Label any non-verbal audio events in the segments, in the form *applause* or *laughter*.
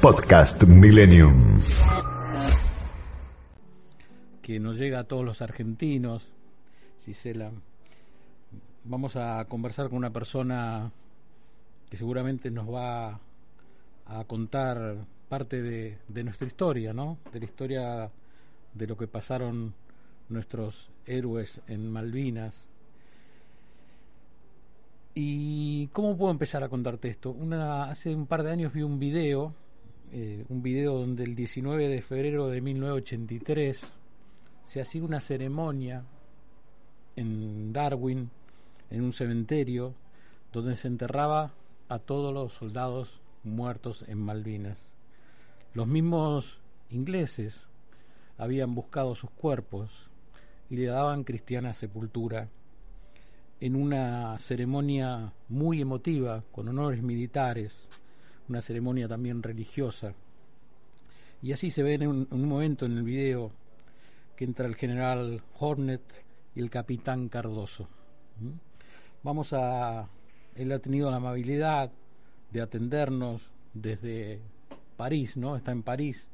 Podcast Millennium. Que nos llega a todos los argentinos, Cisela. Vamos a conversar con una persona que seguramente nos va a contar parte de, de nuestra historia, ¿no? De la historia de lo que pasaron nuestros héroes en Malvinas. ¿Y cómo puedo empezar a contarte esto? Una, hace un par de años vi un video eh, un video donde el 19 de febrero de 1983 se hacía una ceremonia en Darwin, en un cementerio, donde se enterraba a todos los soldados muertos en Malvinas. Los mismos ingleses habían buscado sus cuerpos y le daban cristiana sepultura en una ceremonia muy emotiva, con honores militares, una ceremonia también religiosa. Y así se ve en un, momento en el video que entra el general Hornet y el capitán Cardoso. Vamos a... Él ha tenido la amabilidad de atendernos desde París, ¿no? Está en París.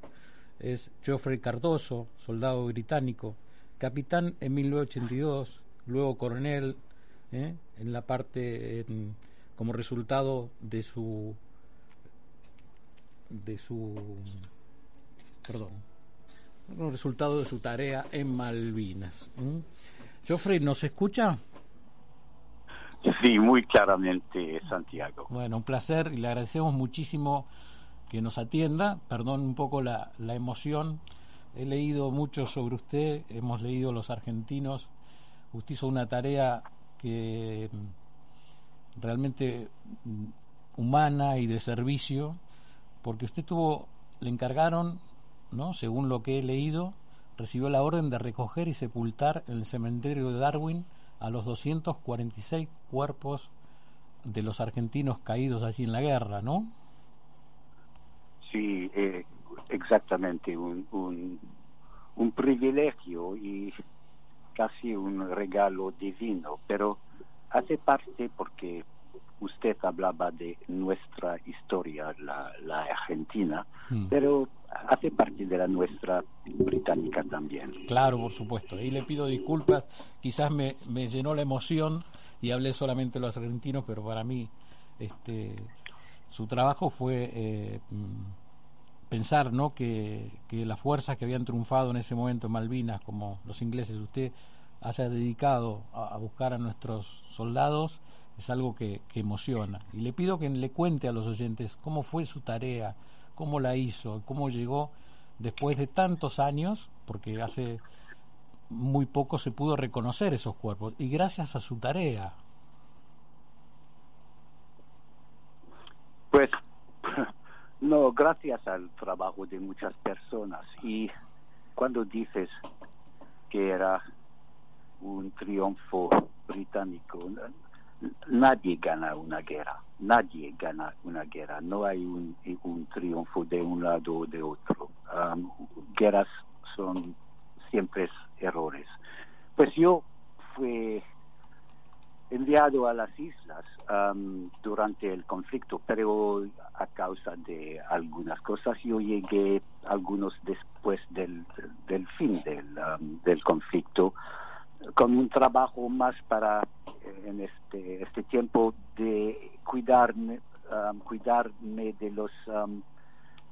Es Geoffrey Cardoso, soldado británico, capitán en 1982, luego coronel ¿eh? en la parte como resultado de su de su perdón como resultado de su tarea en Malvinas. Geoffrey, ¿nos escucha? Sí, muy claramente, Santiago. Bueno, un placer y le agradecemos muchísimo que nos atienda. Perdón un poco la, la emoción. He leído mucho sobre usted, hemos leído los argentinos. Usted hizo una tarea que mm, realmente mm, humana y de servicio porque usted tuvo, le encargaron, ¿no? según lo que he leído, recibió la orden de recoger y sepultar en el cementerio de Darwin a los 246 cuerpos de los argentinos caídos allí en la guerra, ¿no? Sí, eh, exactamente, un, un, un privilegio y casi un regalo divino, pero hace parte porque usted hablaba de nuestra historia, la, la Argentina, mm. pero hace parte de la nuestra británica también. Claro, por supuesto. Y le pido disculpas, quizás me, me llenó la emoción y hablé solamente de los argentinos, pero para mí este, su trabajo fue eh, mm, pensar ¿no? que, que las fuerzas que habían triunfado en ese momento en Malvinas, como los ingleses, usted haya dedicado a buscar a nuestros soldados es algo que, emociona. Y le pido que le cuente a los oyentes cómo fue su tarea, cómo la hizo, cómo llegó después de tantos años, porque hace muy poco se pudo reconocer esos cuerpos, y gracias a su tarea. Pues *laughs* no, gracias al trabajo de muchas personas. Y cuando dices que era un triunfo británico, nadie gana una guerra, nadie gana una guerra, no hay un, un triunfo de un lado o de otro. guerras son siempre errores. Pues yo fui enviado a las islas durante el conflicto, pero a causa de algunas cosas yo llegué algunos después del, fin del, conflicto con un trabajo más para en este este tiempo de cuidarme um, cuidarme de los um,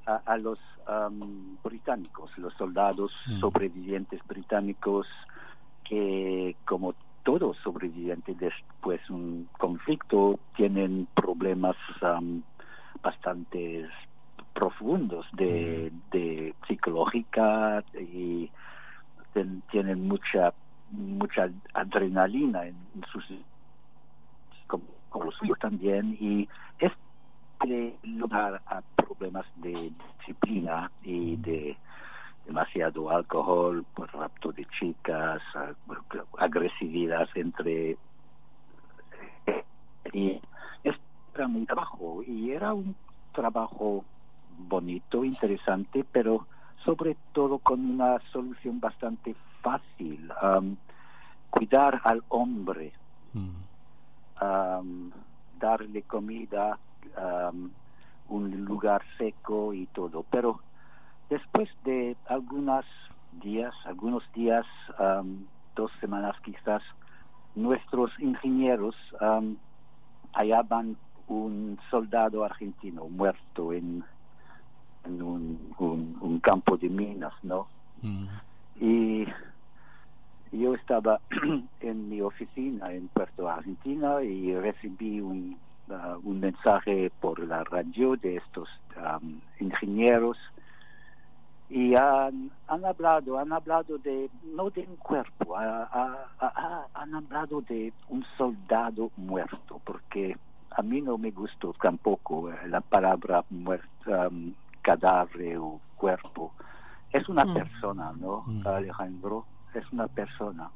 a, los um, británicos los soldados mm. sobrevivientes británicos que como todos sobrevivientes después de un conflicto tienen problemas bastante profundos de, mm. de psicológica y tienen mucha mucha adrenalina en, sus como, los suyos también y es lugar a problemas de disciplina y de demasiado alcohol, pues, rapto de chicas, agresividad entre y era un trabajo y era un trabajo bonito, interesante, pero sobre todo con una solución bastante fácil. cuidar al hombre, mm. darle comida, un lugar seco y todo. Pero después de algunos días, algunos días, dos semanas quizás, nuestros ingenieros hallaban un soldado argentino muerto en, en un, campo de minas, ¿no? Mm. Y yo estaba *clears throat* en mi oficina en Puerto Argentina y recibí un, uh, un mensaje por la radio de estos um, ingenieros y han, han hablado, han hablado de, no de un cuerpo, han hablado de un soldado muerto, porque a mí no me gustó tampoco eh, la palabra muerto, um, cadáver o cuerpo. Es una mm. persona, ¿no, mm. Es una persona.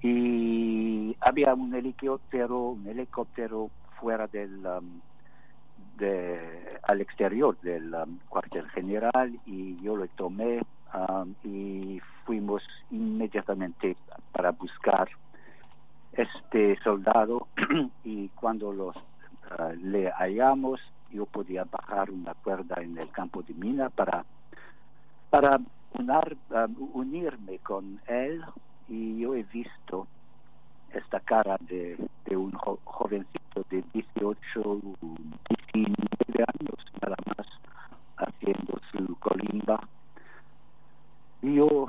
Y había un helicóptero, un helicóptero fuera del, um, al exterior del um, cuartel general y yo lo tomé y fuimos inmediatamente para buscar este soldado *clears throat* y cuando los uh, le hallamos yo podía bajar una cuerda en el campo de mina para para unar, um, unirme con él y yo he visto esta cara de, de un jovencito de 18, 19 años nada más haciendo su colimba. Y yo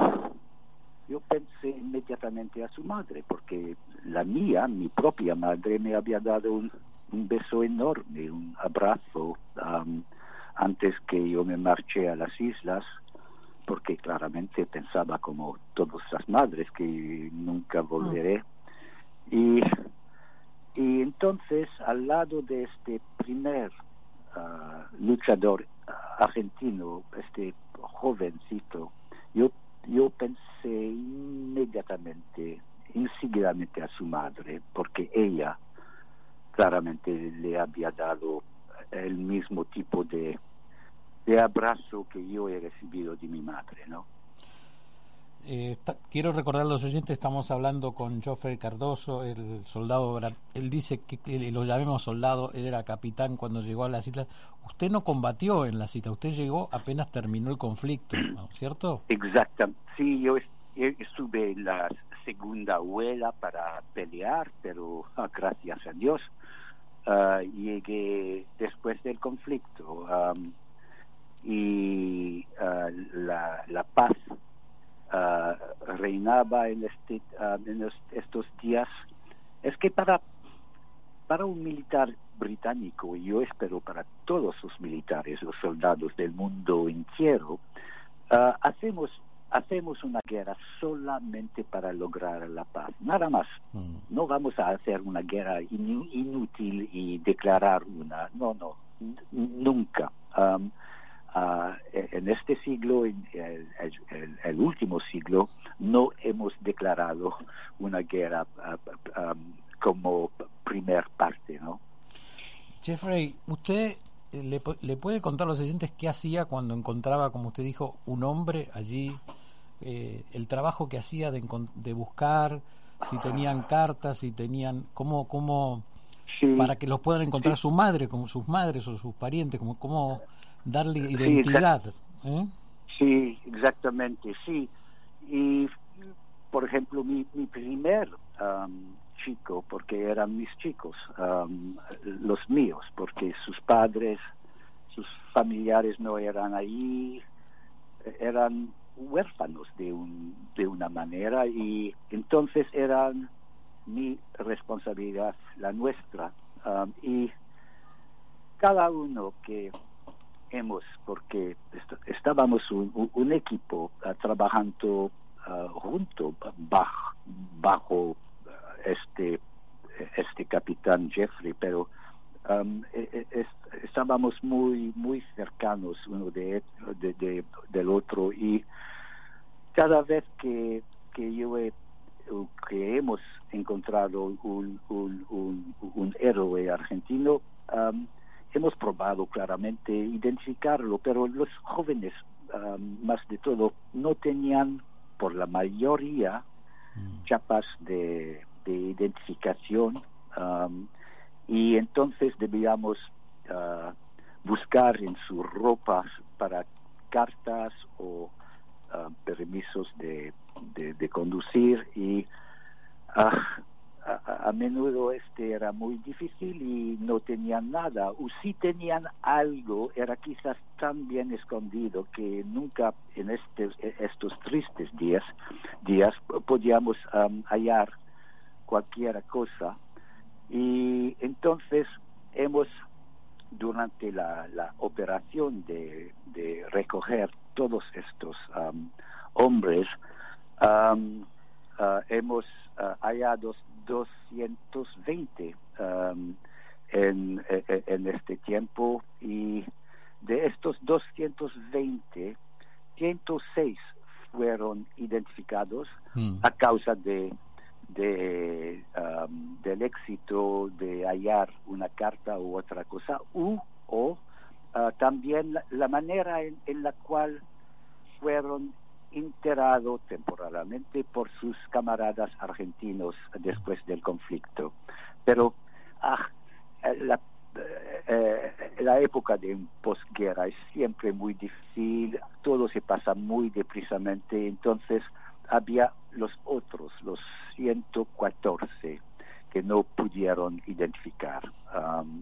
yo pensé inmediatamente a su madre, porque la mía, mi propia madre, me había dado un, un beso enorme, un abrazo antes que yo me marché a las islas, porque claramente pensaba como todas las madres que nunca volveré. Y, y entonces, al lado de este primer ah, luchador argentino, este jovencito, yo yo pensé inmediatamente, inseguidamente a su madre, porque ella claramente le había dado el mismo tipo de, de abrazo que yo he recibido de mi madre, ¿no? Eh, quiero recordar a los oyentes, estamos hablando con Joffrey Cardoso, el soldado, él dice que, lo llamemos soldado, él era capitán cuando llegó a la cita. Usted no combatió en la cita, usted llegó apenas terminó el conflicto, ¿cierto? Exacto, sí, yo estuve en la segunda huela para pelear, pero ah, gracias a Dios ah, llegué después del conflicto y ah, la, la paz Ah, reinaba en, este, ah, en estos días es que para, para un militar británico, y yo espero para todos los militares, los soldados del mundo entero, hacemos hacemos una guerra solamente para lograr la paz, nada más. Mm. No vamos a hacer una guerra inútil y declarar una, no, no, nunca. Ah, en este siglo, en el, último siglo, no hemos declarado una guerra como primer parte, ¿no? Jeffrey, ¿usted eh, le, le, puede contar a los oyentes qué hacía cuando encontraba, como usted dijo, un hombre allí? Eh, el trabajo que hacía de, de, buscar, si tenían cartas, si tenían, cómo, cómo, para que los puedan encontrar su madre, como sus madres o sus parientes, como, cómo darle identidad. ¿eh? Sí, exactamente, sí. Y, por ejemplo, mi, mi primer um, chico, porque eran mis chicos, um, los míos, porque sus padres, sus familiares no eran ahí, eran huérfanos de, un, de una manera y entonces eran mi responsabilidad, la nuestra. Um, y cada uno que hemos, porque estábamos un, equipo ah, trabajando uh, junto bajo, bajo este este capitán Jeffrey, pero um, e, e, estábamos muy muy cercanos uno de, del otro y cada vez que, que yo he que hemos encontrado un, un, un, héroe argentino, hemos probado claramente identificarlo, pero los jóvenes, más de todo, no tenían por la mayoría mm. chapas de, de identificación y entonces debíamos ah, buscar en sus ropas para cartas o ah, permisos de, de, conducir y ah, a, menudo este era muy difícil y no tenían nada o si tenían algo era quizás tan bien escondido que nunca en estos estos tristes días días podíamos hallar cualquier cosa. Y entonces hemos, durante la, operación de, recoger todos estos um, hombres, uh, hemos uh, hallado 220 um, en, e, e, en este tiempo y de estos 220, 106 fueron identificados mm. a causa de de, um, del éxito de hallar una carta u otra cosa, u, o uh, también la, manera en, la cual fueron enterados temporalmente por sus camaradas argentinos después del conflicto. Pero ah, la, eh, la época de posguerra es siempre muy difícil, todo se pasa muy deprisamente, entonces había los otros, los 114 que no pudieron identificar.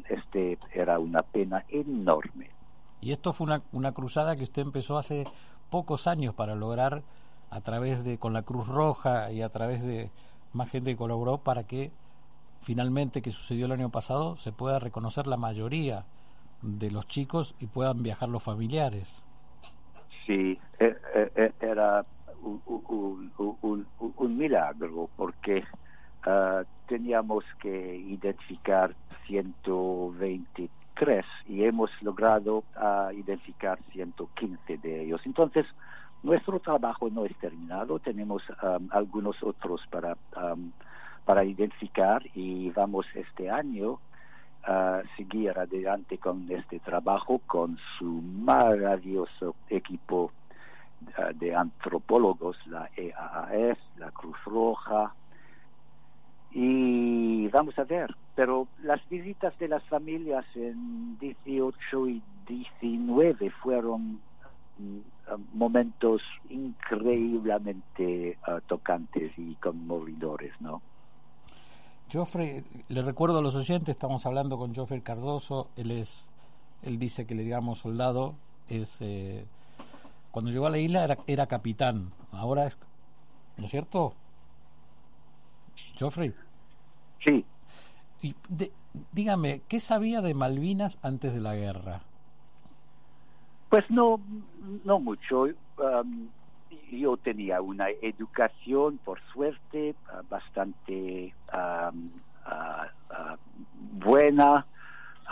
Este era una pena enorme. Y esto fue una, una cruzada que usted empezó hace pocos años para lograr a través de con la Cruz Roja y a través de más gente que colaboró para que finalmente que sucedió el año pasado se pueda reconocer la mayoría de los chicos y puedan viajar los familiares. Sí, e, e, e, era un, un, milagro porque ah, teníamos que identificar 123 y hemos logrado uh, identificar 115 de ellos. Entonces, nuestro trabajo no es terminado, tenemos algunos otros para, para identificar y vamos este año a seguir adelante con este trabajo con su maravilloso equipo eh, de antropólogos, la EAAF, la Cruz Roja, y vamos a ver, pero las visitas de las familias en 18 y 19 fueron mm, momentos increíblemente eh, tocantes y conmovedores, ¿no? Joffrey, le recuerdo a los oyentes, estamos hablando con Joffrey Cardoso, él es, él dice que le digamos soldado, es eh, cuando llegó a la isla era, era capitán, ahora es, ¿no es cierto? Joffrey. Sí. Y dígame, ¿qué sabía de Malvinas antes de la guerra? Pues no, no mucho. Um, yo tenía una educación, por suerte, bastante um, uh, uh, buena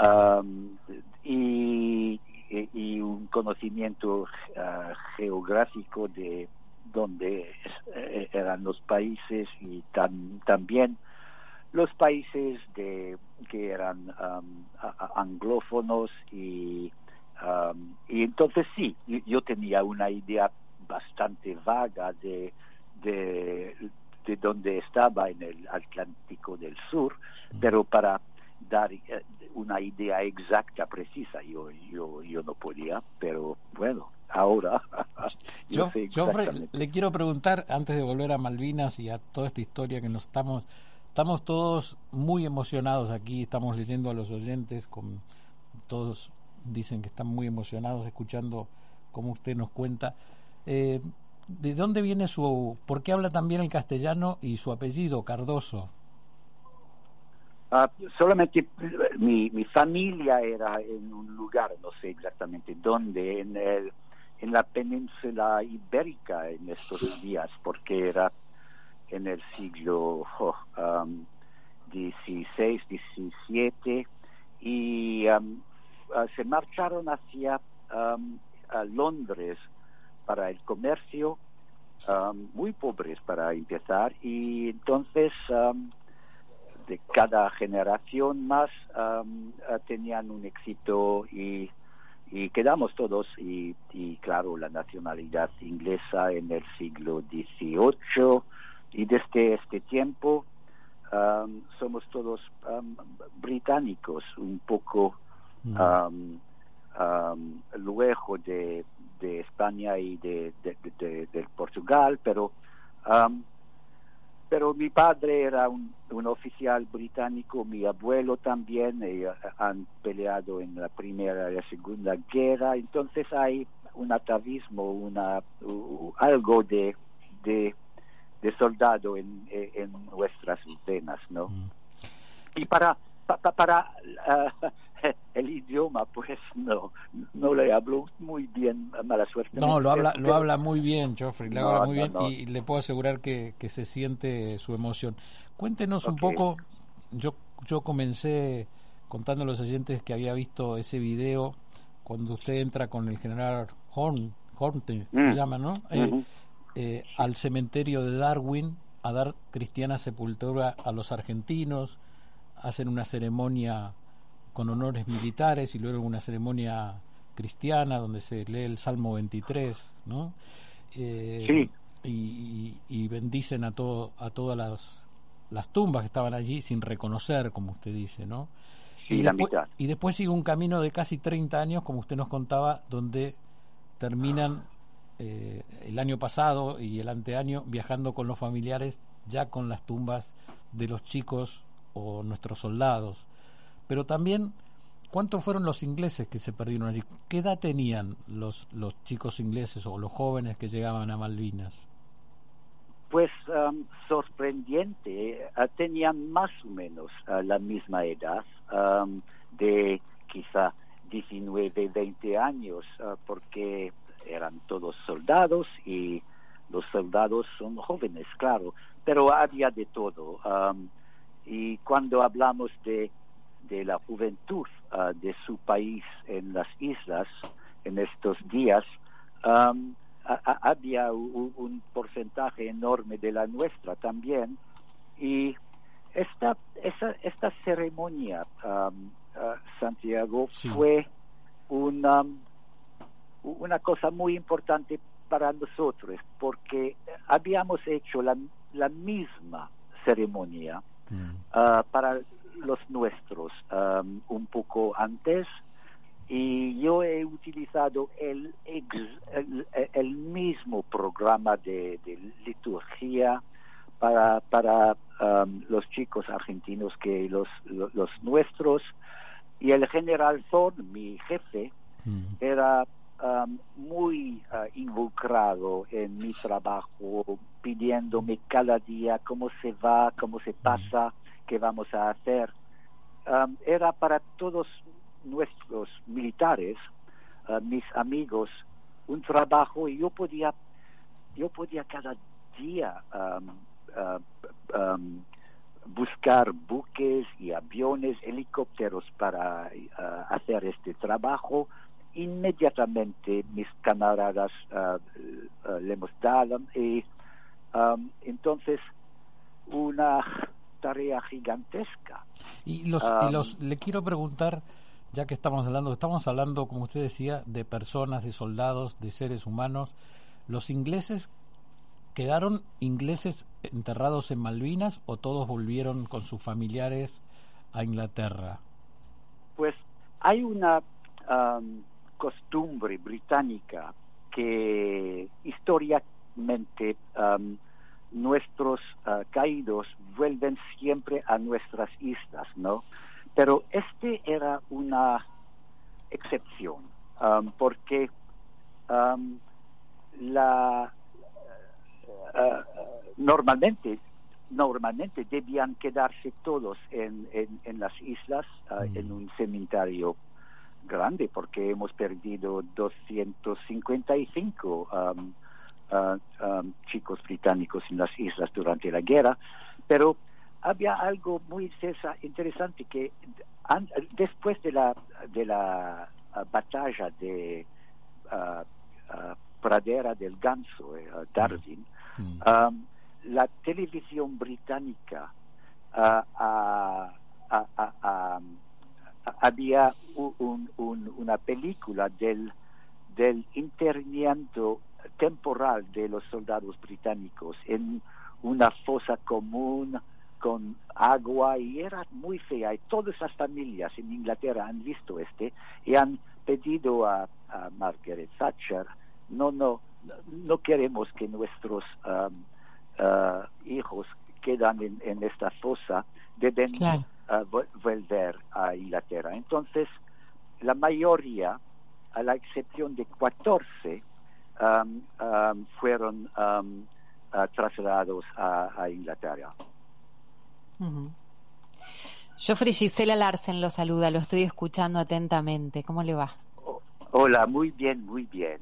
um, y y un conocimiento ah, geográfico de dónde eh, eran los países y también los países de que eran anglófonos y y entonces sí yo tenía una idea bastante vaga de de, de dónde estaba en el Atlántico del Sur pero para dar eh, una idea exacta, precisa. Yo, yo, yo no podía, pero bueno, ahora *laughs* yo, le quiero preguntar, antes de volver a Malvinas y a toda esta historia que nos estamos, estamos todos muy emocionados aquí, estamos leyendo a los oyentes, con todos dicen que están muy emocionados escuchando cómo usted nos cuenta. Eh, ¿De dónde viene su, por qué habla también el castellano y su apellido, Cardoso? Ah, solamente mi, mi familia era en un lugar, no sé exactamente dónde, en, el, en la península ibérica en estos días, porque era en el siglo XVI, XVII, y se marcharon hacia a Londres para el comercio, muy pobres para empezar, y entonces de cada generación más tenían un éxito y y quedamos todos y, y, claro la nacionalidad inglesa en el siglo XVIII y desde este tiempo um, somos todos um, británicos un poco um, luego de, de, España y de, de, de Portugal pero pero mi padre era un, un, oficial británico, mi abuelo también, ellos han peleado en la Primera y la Segunda Guerra, entonces hay un atavismo, una, algo de, de, de soldado en, en, nuestras venas, ¿no? Mm. Y para, para, para *laughs* uh, *laughs* el idioma, pues no, no le hablo muy bien, mala suerte. No, lo habla, lo habla muy bien, Geoffrey, lo habla muy bien y le puedo asegurar que, que, se siente su emoción. Cuéntenos un poco, yo, yo comencé contando a los oyentes que había visto ese video cuando usted entra con el general Horn, Horn se mm. llama, ¿no? Eh, eh, al cementerio de Darwin a dar cristiana sepultura a los argentinos, hacen una ceremonia con honores militares y luego una ceremonia cristiana donde se lee el Salmo 23, ¿no? Eh, y, bendicen a todo a todas las, las tumbas que estaban allí sin reconocer, como usted dice, ¿no? y, después, y después sigue un camino de casi 30 años, como usted nos contaba, donde terminan eh, el año pasado y el anteaño viajando con los familiares ya con las tumbas de los chicos o nuestros soldados pero también cuántos fueron los ingleses que se perdieron allí. ¿Qué edad tenían los, los chicos ingleses o los jóvenes que llegaban a Malvinas? Pues um, sorprendente, uh, tenían más o menos uh, la misma edad, um, de quizá 19, 20 años, uh, porque eran todos soldados y los soldados son jóvenes, claro, pero había de todo. Um, y cuando hablamos de de la juventud ah, de su país en las islas en estos días, había un, porcentaje enorme de la nuestra también. Y esta, esa, esta ceremonia, ah, Santiago, fue una, una cosa muy importante para nosotros, porque habíamos hecho la, la misma ceremonia mm. ah, para los nuestros um, un poco antes y yo he utilizado el, el, mismo programa de, liturgia para, para um, los chicos argentinos que los, los, nuestros y el general Thorn, mi jefe, mm. era um, muy uh, involucrado en mi trabajo, pidiéndome cada día cómo se va, cómo se mm. Que vamos a hacer era para todos nuestros militares, mis amigos, un trabajo y yo podía, yo podía cada día um, buscar buques y aviones, helicópteros para hacer este trabajo. Inmediatamente mis camaradas le mostraron y entonces una tarea gigantesca. Y los, los le quiero preguntar, ya que estamos hablando, estamos hablando, como usted decía, de personas, de soldados, de seres humanos. ¿Los ingleses quedaron ingleses enterrados en Malvinas o todos volvieron con sus familiares a Inglaterra? Pues hay una costumbre británica que históricamente nuestros ah, caídos vuelven siempre a nuestras islas, ¿no? Pero este era una excepción, um, porque um, la uh, normalmente normalmente debían quedarse todos en, en, las islas, uh, en mm. un cementerio grande, porque hemos perdido 255 um, Um, chicos británicos en las islas durante la guerra, pero había algo muy interesante que después de la, de la batalla de Pradera del Ganso, Darwin, um, la televisión británica había una película del, del internamiento temporal de los soldados británicos en una fosa común con agua y era muy fea. Y todas las familias en Inglaterra han visto este y han pedido a, Margaret Thatcher no no no queremos que nuestros um, uh, hijos quedan en, esta fosa. Deben uh, volver a Inglaterra entonces la mayoría a la excepción de 14 um, um, fueron uh, trasladados a Inglaterra yo Gisela Larsen lo saluda, lo estoy escuchando atentamente. ¿Cómo le va? hola, muy bien, muy bien.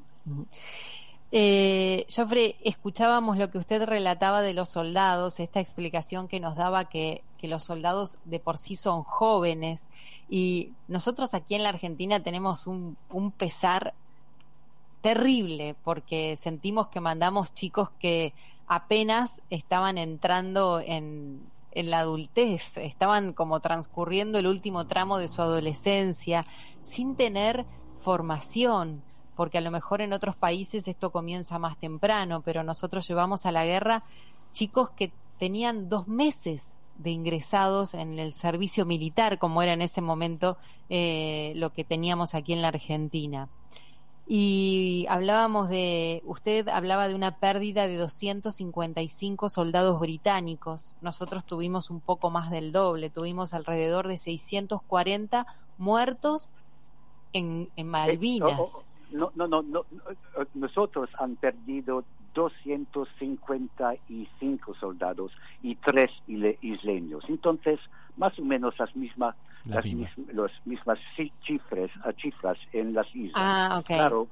Eh, Joffrey, escuchábamos lo que usted relataba de los soldados, esta explicación que nos daba que, que, los soldados de por sí son jóvenes y nosotros aquí en la Argentina tenemos un, un pesar terrible porque sentimos que mandamos chicos que apenas estaban entrando en, la adultez, estaban como transcurriendo el último tramo de su adolescencia sin tener formación, porque a lo mejor en otros países esto comienza más temprano, pero nosotros llevamos a la guerra chicos que tenían dos meses de ingresados en el servicio militar, como era en ese momento eh, lo que teníamos aquí en la Argentina. Y hablábamos de, usted hablaba de una pérdida de 255 soldados británicos. Nosotros tuvimos un poco más del doble, tuvimos alrededor de 640 muertos en, en Malvinas. No, no, no, no, nosotros han perdido 255 soldados y tres isleños. Entonces, más o menos las mismas las, mismas cifras, cifras en las islas. Ah, Claro,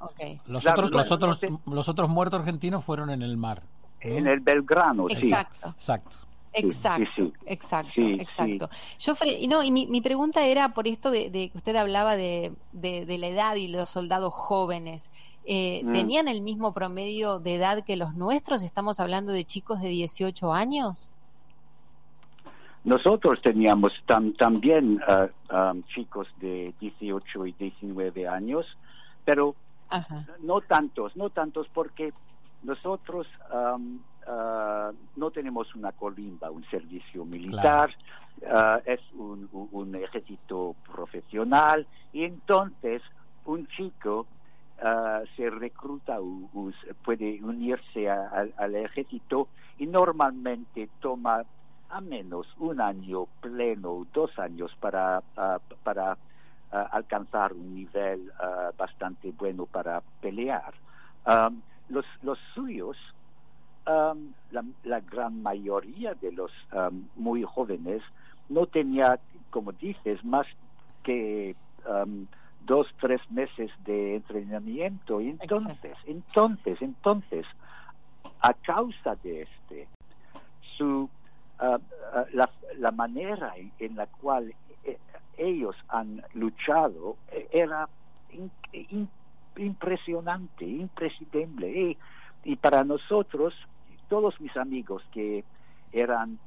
Los, otros, los, otros, los otros muertos argentinos fueron en el mar. En el Belgrano, Exacto. Exacto. Exacto, exacto, exacto. Yo, no, y mi, mi, pregunta era por esto de, que usted hablaba de, de, la edad y los soldados jóvenes. Eh, mm. ¿Tenían el mismo promedio de edad que los nuestros? ¿Estamos hablando de chicos de 18 años? Nosotros teníamos también uh, um, chicos de 18 y 19 años, pero no tantos, no tantos porque nosotros um, uh, no tenemos una colimba, un servicio militar, uh, es un, ejército profesional y entonces un chico se recruta o, puede unirse al ejército y normalmente toma a menos un año pleno, dos años para, ah, para ah, alcanzar un nivel ah, bastante bueno para pelear. los, los suyos, la, la, gran mayoría de los muy jóvenes no tenía, como dices, más que dos, tres meses de entrenamiento. Entonces, entonces, entonces, a causa de este, su Ah, ah, la, la, manera en, la cual eh, ellos han luchado eh, era impresionante, imprescindible. Y, para nosotros, todos mis amigos que eran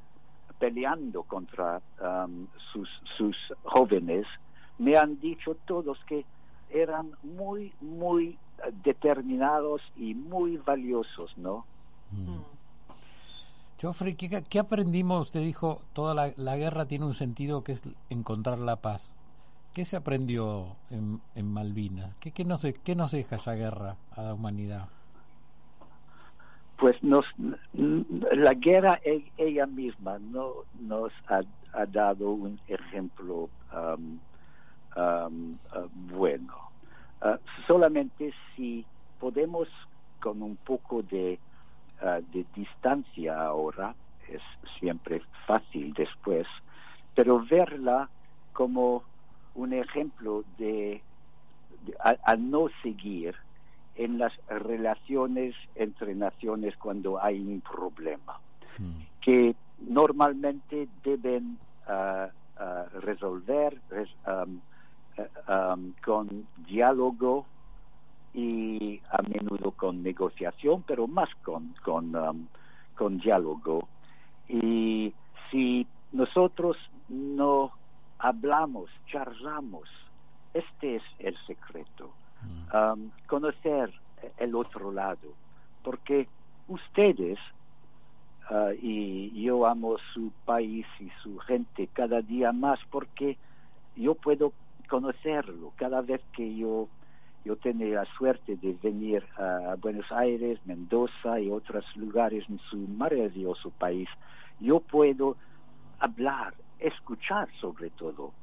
peleando contra um, sus, sus jóvenes, me han dicho todos que eran muy, muy determinados y muy valiosos, ¿no? Mm. Joffrey, ¿qué, aprendimos? Usted dijo, toda la, guerra tiene un sentido que es encontrar la paz. ¿Qué se aprendió en, Malvinas? ¿Qué, qué, nos, ¿Qué nos deja esa guerra a la humanidad? Pues nos, la guerra e, ella misma no, nos ha, dado un ejemplo um, um, uh, bueno. Uh, solamente si podemos con un poco de Ah, de distancia ahora, es siempre fácil después, pero verla como un ejemplo de, a, no seguir en las relaciones entre naciones cuando hay un problema, mm. que normalmente deben uh, uh, resolver res, um, um, con diálogo y a menudo con negociación, pero más con, con, um, con diálogo. Y si nosotros no hablamos, charlamos, este es el secreto. Um, conocer el otro lado, porque ustedes uh, y yo amo su país y su gente cada día más porque yo puedo conocerlo cada vez que yo yo tengo la suerte de venir a Buenos Aires, Mendoza y otros lugares en su maravilloso país, yo puedo hablar, escuchar sobre todo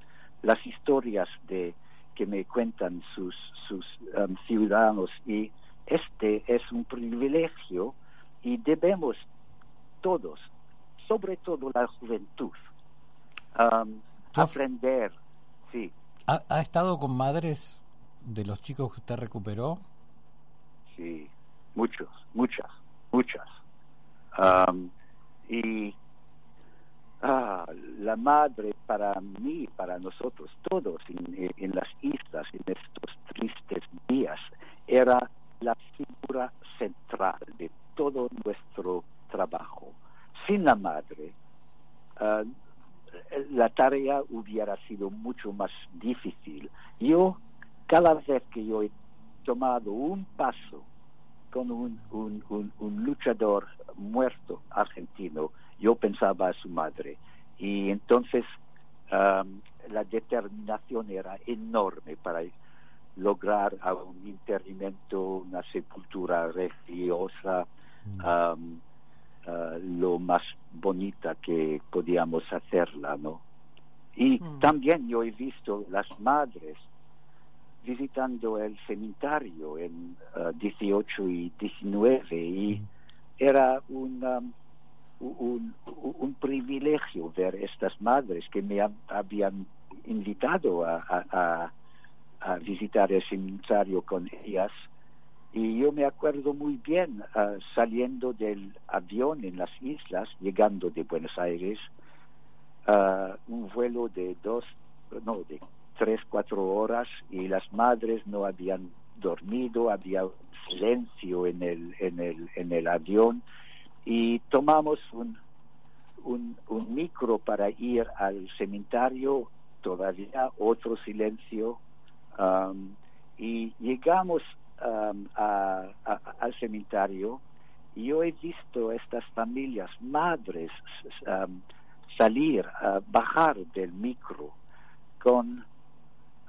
las historias de que me cuentan sus sus um, ciudadanos y este es un privilegio y debemos todos, sobre todo la juventud, um, aprender. Sí. ¿Ha, ¿Ha, estado con madres de los chicos que usted recuperó? Sí, muchos, muchas, muchas. Y ah, la madre para mí, para nosotros todos en, en las islas, en estos tristes días, era la figura central de todo nuestro trabajo. Sin la madre, uh, la tarea hubiera sido mucho más difícil. Yo, cada vez que yo he tomado un paso con un, un, un, un luchador muerto argentino, yo pensaba a su madre. Y entonces um, la determinación era enorme para lograr un internamiento, una sepultura religiosa, um, uh, lo más bonita que podíamos hacerla, ¿no? Y mm. también yo he visto las madres visitando el cementerio en uh, 18 y 19 y era un, um, un, un, privilegio ver estas madres que me habían invitado a, a, a visitar el cementerio con ellas. Y yo me acuerdo muy bien uh, saliendo del avión en las islas, llegando de Buenos Aires, uh, un vuelo de dos, no, de tres, cuatro horas y las madres no habían dormido, había silencio en el, en el, en el avión y tomamos un, un, micro para ir al cementerio, todavía otro silencio, um, y llegamos um, al cementerio y yo he visto estas familias, madres, um, salir, uh, bajar del micro con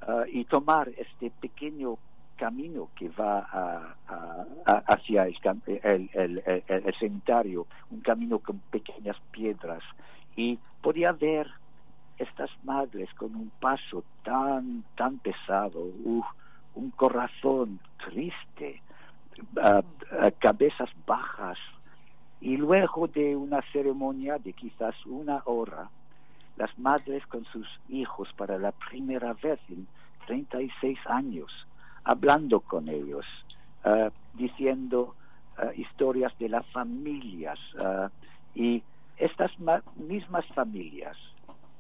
uh, y tomar este pequeño camino que va hacia el, el, cementerio, un camino con pequeñas piedras. Y podía ver estas madres con un paso tan tan pesado, uh, un corazón triste, uh, uh, cabezas bajas, y luego de una ceremonia de quizás una hora, las madres con sus hijos para la primera vez en 36 años, hablando con ellos, uh, diciendo historias de las familias y estas mismas familias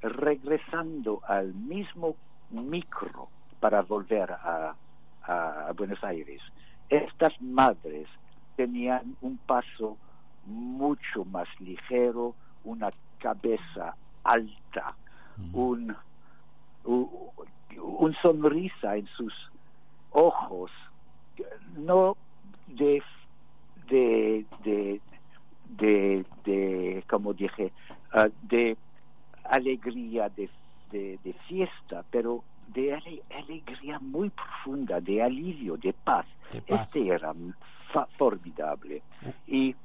regresando al mismo micro para volver a, a, Buenos Aires. Estas madres tenían un paso mucho más ligero, una cabeza alta, un, un, un, sonrisa en sus ojos, no de, de, de, de, de como dije, uh, de alegría, de, de, de fiesta, pero de ale, alegría muy profunda, de alivio, de paz. De paz. Este era formidable. Y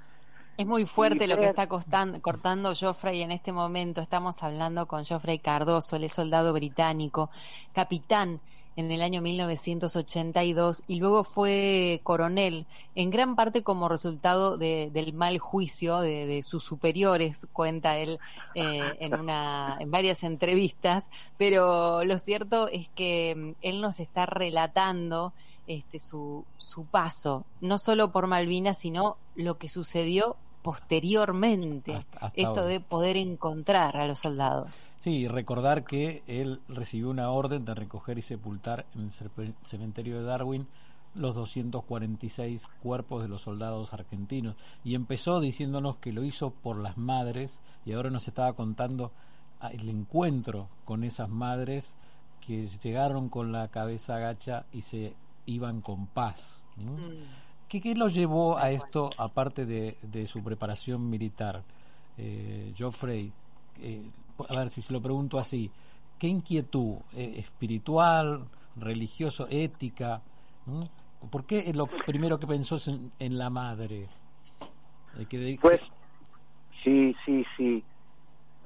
es muy fuerte lo que está cortando Joffrey en este momento. Estamos hablando con Joffrey Cardoso, el soldado británico, capitán en el año 1982 y luego fue coronel, en gran parte como resultado de, del mal juicio de, de, sus superiores, cuenta él eh, en, una, en varias entrevistas, pero lo cierto es que mm, él nos está relatando este, su, su paso, no solo por Malvinas, sino lo que sucedió posteriormente, Hasta- hasta esto ahora. de poder encontrar a los soldados. Sí, y recordar que él recibió una orden de recoger y sepultar en el cementerio de Darwin los 246 cuerpos de los soldados argentinos. Y empezó diciéndonos que lo hizo por las madres y ahora nos estaba contando ah, el encuentro con esas madres que llegaron con la cabeza gacha y se iban con paz. ¿no? ¿Qué, qué lo llevó a esto, aparte de, de su preparación militar? Eh, Geoffrey, eh, a ver si se lo pregunto así, ¿qué inquietud eh, espiritual, religioso, ética? ¿Mm? ¿Por qué es lo primero que pensó en, en la madre? Eh, que de- Pues sí, sí, sí.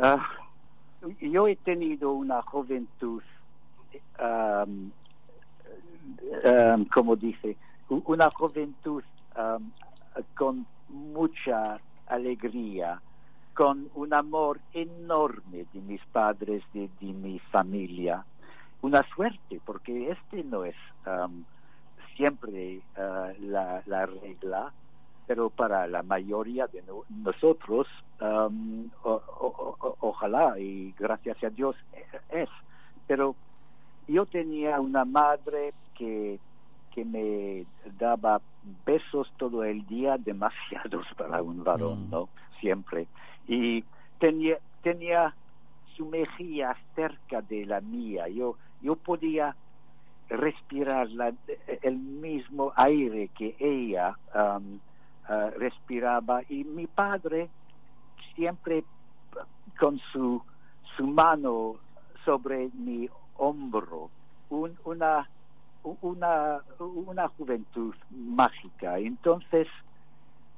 Ah, yo he tenido una juventud, am, como dice, una juventud am, con mucha alegría, con un amor enorme de mis padres, de, mi familia. Una suerte, porque este no es am, siempre ah, la, la regla, pero para la mayoría de no- nosotros, o- ojalá y gracias a Dios eh, es. Pero yo tenía una madre que, que me daba besos todo el día, demasiados *laughs* para un varón, Mm. ¿no? Siempre. Y tenía, tenía su mejilla cerca de la mía. Yo, yo podía respirar la- el mismo aire que ella ah, respiraba y mi padre siempre con su, su mano sobre mi hombro, un- una, una, una juventud mágica. Entonces,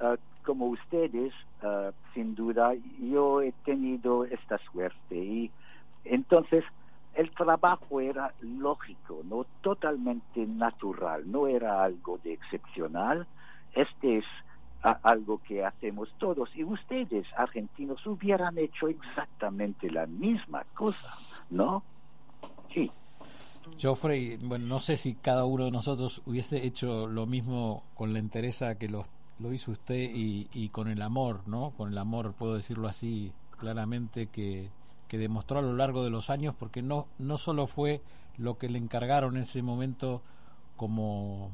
ah, como ustedes, ah, sin duda, yo he tenido esta suerte y entonces el trabajo era lógico, no totalmente natural, no era algo de excepcional. Este es algo que hacemos todos y ustedes, argentinos, hubieran hecho exactamente la misma cosa, ¿no? Sí. Geoffrey, bueno, no sé si cada uno de nosotros hubiese hecho lo mismo con la entereza que lo, lo hizo usted y, y con el amor, ¿no? Con el amor, puedo decirlo así claramente, que, que demostró a lo largo de los años, porque no, no solo fue lo que le encargaron en ese momento como,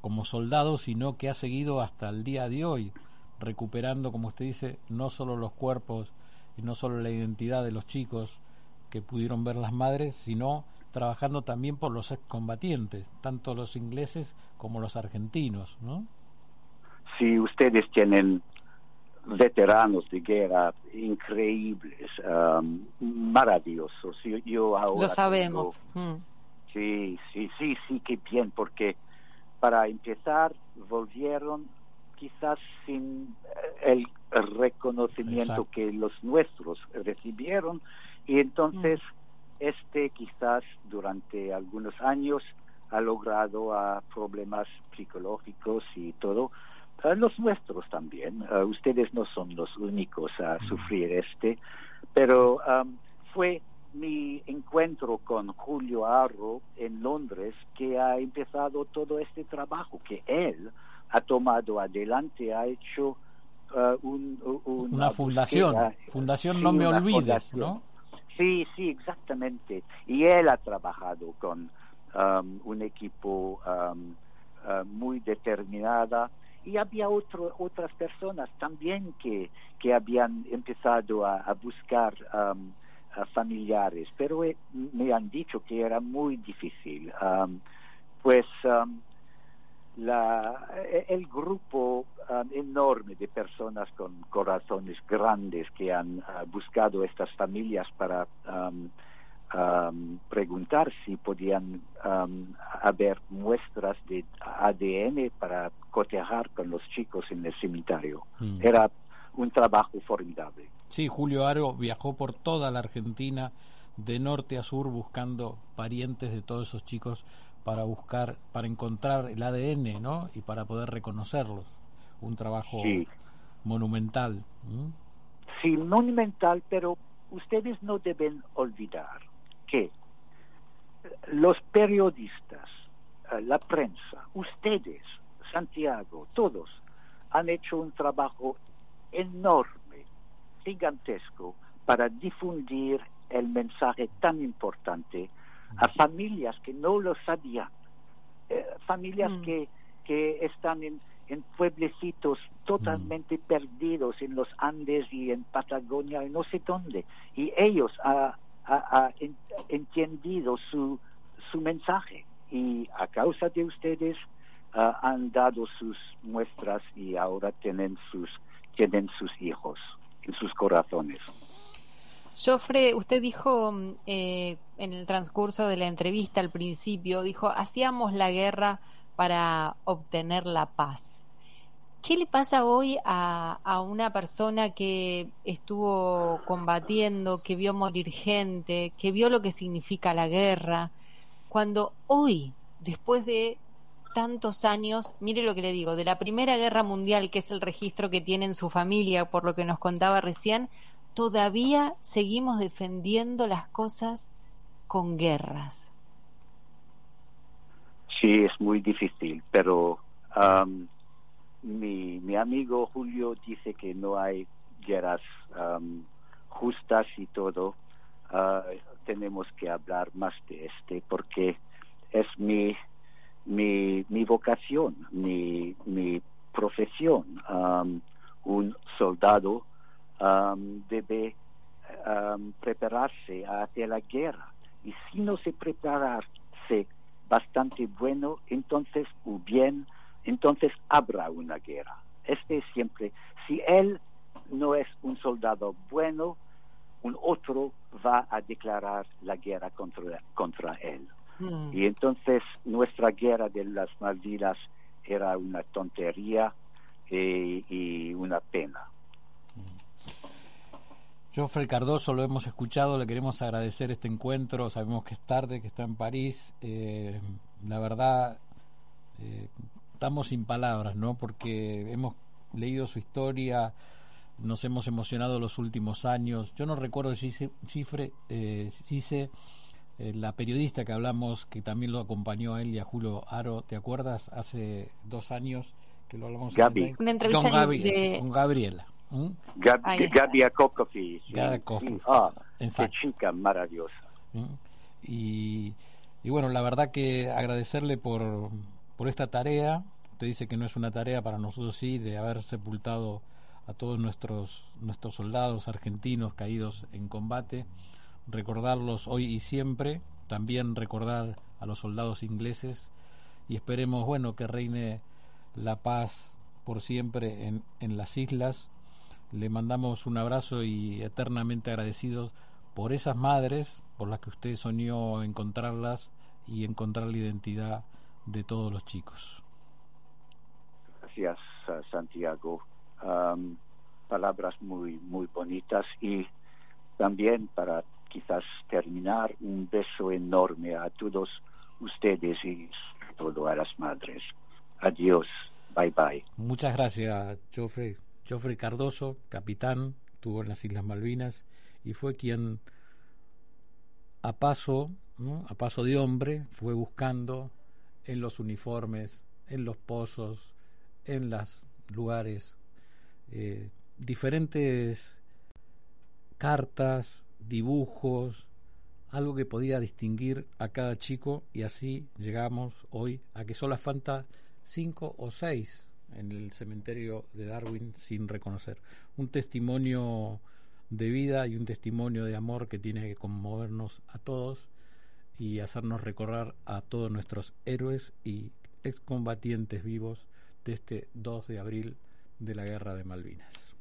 como soldado, sino que ha seguido hasta el día de hoy, recuperando, como usted dice, no solo los cuerpos y no solo la identidad de los chicos que pudieron ver las madres, sino trabajando también por los excombatientes, tanto los ingleses como los argentinos, ¿no? Si ustedes tienen veteranos de guerra increíbles, um, maravillosos. Yo, yo ahora Lo sabemos. tengo- Mm. Sí, sí, sí, sí, qué bien, porque para empezar volvieron quizás sin el reconocimiento Exacto. que los nuestros recibieron y entonces este quizás durante algunos años ha logrado a problemas psicológicos y todo. A los nuestros también. Ah, ustedes no son los únicos a sufrir este, pero am, fue mi encuentro con Julio Arro en Londres que ha empezado todo este trabajo que él ha tomado adelante, ha hecho ah, un- un- Una fundación, búsqueda. Fundación Sí, No Me Olvides. ¿no? Sí, sí, exactamente. Y él ha trabajado con um, un equipo um, uh, muy determinada y había otro, otras personas también que, que habían empezado a, buscar um, familiares, pero eh, me han dicho que era muy difícil. Um, pues um, la, e- el grupo um, enorme de personas con corazones grandes que han ah, buscado estas familias para um, um, preguntar si podían um, haber muestras de ADN para cotejar con los chicos en el cementerio. Mm. Era un trabajo formidable. Sí, Julio Aro viajó por toda la Argentina, de norte a sur, buscando parientes de todos esos chicos para buscar, para encontrar el ADN, ¿no? Y para poder reconocerlos. Un trabajo Sí. monumental. Sí, monumental, pero ustedes no deben olvidar que los periodistas, eh, la prensa, ustedes, Santiago, todos han hecho un trabajo enorme, gigantesco, para difundir el mensaje tan importante a familias que no lo sabían, eh, familias Mm. que, que están en, en pueblecitos totalmente perdidos en los Andes y en Patagonia y no sé dónde. Y ellos han ha, en- entendido su, su mensaje y a causa de ustedes ah, han dado sus muestras y ahora tienen sus, tienen sus hijos en sus corazones. Joffre, usted dijo mm, eh, en el transcurso de la entrevista al principio, dijo, hacíamos la guerra para obtener la paz. ¿Qué le pasa hoy a, a una persona que estuvo combatiendo, que vio morir gente, que vio lo que significa la guerra, cuando hoy, después de tantos años, mire lo que le digo, de la Primera Guerra Mundial, que es el registro que tiene en su familia, por lo que nos contaba recién, todavía seguimos defendiendo las cosas con guerras. Sí, es muy difícil, pero am, mi, mi amigo Julio dice que no hay guerras am, justas y todo. Ah, tenemos que hablar más de este porque es mi, mi, mi vocación, mi, mi profesión. Un soldado am, debe am, prepararse hacia la guerra y si no se prepararse bastante bueno, entonces o bien, entonces habrá una guerra. Este es siempre, si él no es un soldado bueno, un otro va a declarar la guerra contra, contra él. Mm. Y entonces nuestra guerra de las Malvinas era una tontería eh, y una pena. Joffrey Cardoso, lo hemos escuchado, le queremos agradecer este encuentro, sabemos que es tarde, que está en París, eh, la verdad, eh, estamos sin palabras, ¿no? Porque hemos leído su historia, nos hemos emocionado los últimos años, yo no recuerdo Gise, Cifre, eh, Gise, eh, la periodista que hablamos, que también lo acompañó a él y a Julio Aro, ¿te acuerdas? Hace dos años que lo hablamos Gaby. Una entrevista con, de- con Gabriela. ¿M? Gab- sí, sí. Ah, qué chica maravillosa. ¿Mm? Y, y bueno, la verdad que agradecerle por, por esta tarea. Usted dice que no es una tarea para nosotros, sí, de haber sepultado a todos nuestros, nuestros soldados argentinos caídos en combate. Recordarlos hoy y siempre. También recordar a los soldados ingleses. Y esperemos, bueno, que reine la paz por siempre en, en las islas. Le mandamos un abrazo y eternamente agradecidos por esas madres por las que usted soñó encontrarlas y encontrar la identidad de todos los chicos. Gracias, uh, Santiago. Am, palabras muy, muy bonitas y también para quizás terminar, un beso enorme a todos ustedes y sobre todo a las madres. Adiós. Bye bye. Muchas gracias, Joffrey. Joffrey Cardoso, capitán, estuvo en las Islas Malvinas y fue quien a paso, a paso de hombre, fue buscando en los uniformes, en los pozos, en los lugares, eh, diferentes cartas, dibujos, algo que podía distinguir a cada chico y así llegamos hoy a que solo falta cinco o seis en el cementerio de Darwin sin reconocer. Un testimonio de vida y un testimonio de amor que tiene que conmovernos a todos y hacernos recordar a todos nuestros héroes y excombatientes vivos de este 2 de abril de la Guerra de Malvinas.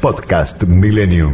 Podcast Millennium.